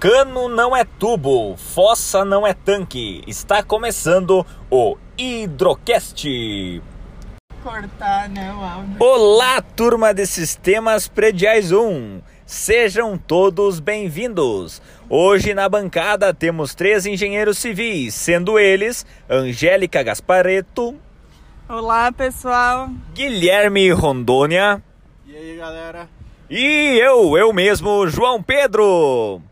Cano não é tubo, fossa não é tanque. Está começando o Hidrocast. Cortar, né, áudio. Olá, turma de Sistemas Prediais 1. Sejam todos bem-vindos. Hoje na bancada temos três engenheiros civis, sendo eles Angélica Gaspareto, Olá, pessoal. Guilherme Rondônia E aí, galera? e eu, eu mesmo, João Pedro.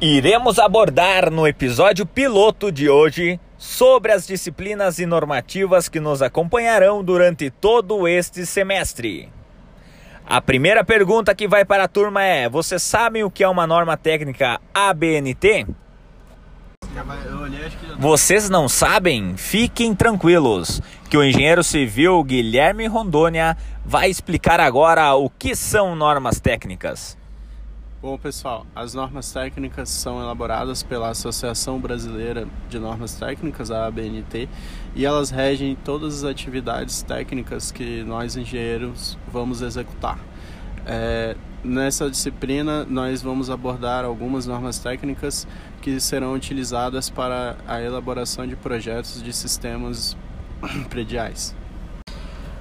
Iremos abordar no episódio piloto de hoje sobre as disciplinas e normativas que nos acompanharão durante todo este semestre. A primeira pergunta que vai para a turma é: vocês sabem o que é uma norma técnica ABNT? Vocês não sabem? Fiquem tranquilos, que o engenheiro civil Guilherme Rondônia vai explicar agora o que são normas técnicas. Bom, pessoal, as normas técnicas são elaboradas pela Associação Brasileira de Normas Técnicas, a ABNT, e elas regem todas as atividades técnicas que nós engenheiros vamos executar. É, nessa disciplina, nós vamos abordar algumas normas técnicas que serão utilizadas para a elaboração de projetos de sistemas prediais.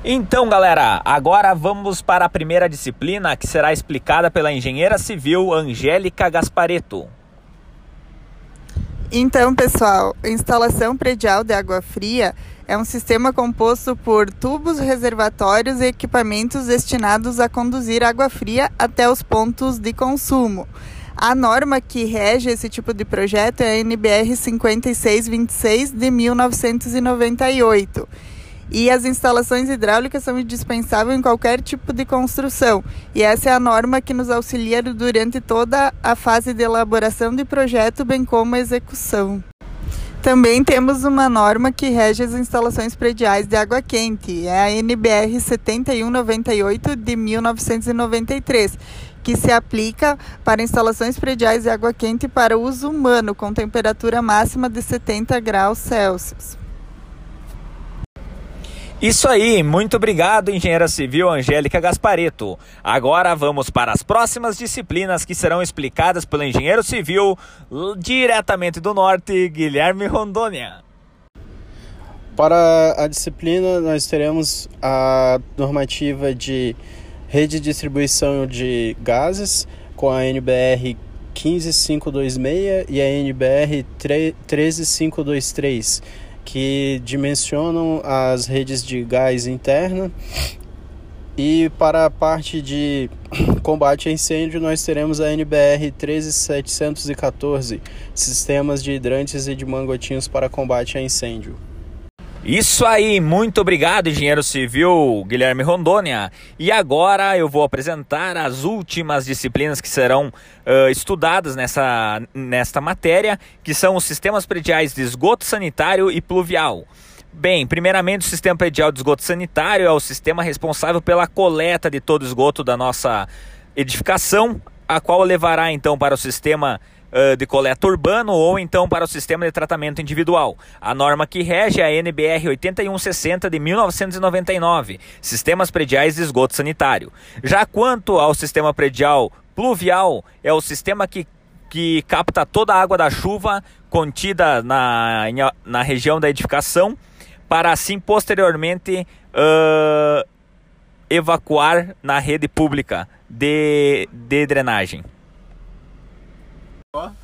Então, galera, agora vamos para a primeira disciplina que será explicada pela engenheira civil Angélica Gaspareto. Então, pessoal, a instalação predial de água fria é um sistema composto por tubos, reservatórios e equipamentos destinados a conduzir água fria até os pontos de consumo. A norma que rege esse tipo de projeto é a NBR 5626 de 1998. E as instalações hidráulicas são indispensáveis em qualquer tipo de construção. E essa é a norma que nos auxilia durante toda a fase de elaboração de projeto, bem como a execução. Também temos uma norma que rege as instalações prediais de água quente, é a NBR 7198 de 1993, que se aplica para instalações prediais de água quente para uso humano, com temperatura máxima de 70 graus Celsius. Isso aí, muito obrigado, engenheira civil Angélica Gaspareto. Agora vamos para as próximas disciplinas que serão explicadas pelo engenheiro civil diretamente do norte, Guilherme Rondônia. Para a disciplina, nós teremos a normativa de rede de distribuição de gases com a NBR 15526 e a NBR tre- 13523, que dimensionam as redes de gás interna. E para a parte de combate a incêndio, nós teremos a NBR 13714, sistemas de hidrantes e de mangotinhos para combate a incêndio. Isso aí, muito obrigado, engenheiro civil Guilherme Rondônia. E agora eu vou apresentar as últimas disciplinas que serão ah, estudadas nessa, nesta matéria, que são os sistemas prediais de esgoto sanitário e pluvial. Bem, primeiramente, o sistema predial de esgoto sanitário é o sistema responsável pela coleta de todo o esgoto da nossa edificação, a qual levará então para o sistema de coleta urbano ou então para o sistema de tratamento individual. A norma que rege é a NBR 8160 de 1999, Sistemas Prediais de Esgoto Sanitário. Já quanto ao sistema predial pluvial, é o sistema que, que capta toda a água da chuva contida na, na região da edificação, para assim posteriormente ah, evacuar na rede pública de, de drenagem.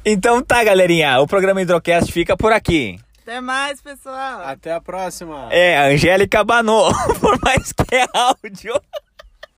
Então tá, galerinha, o programa Hidrocast fica por aqui. Até mais, pessoal! Até a próxima! É, Angélica banou, por mais que é áudio.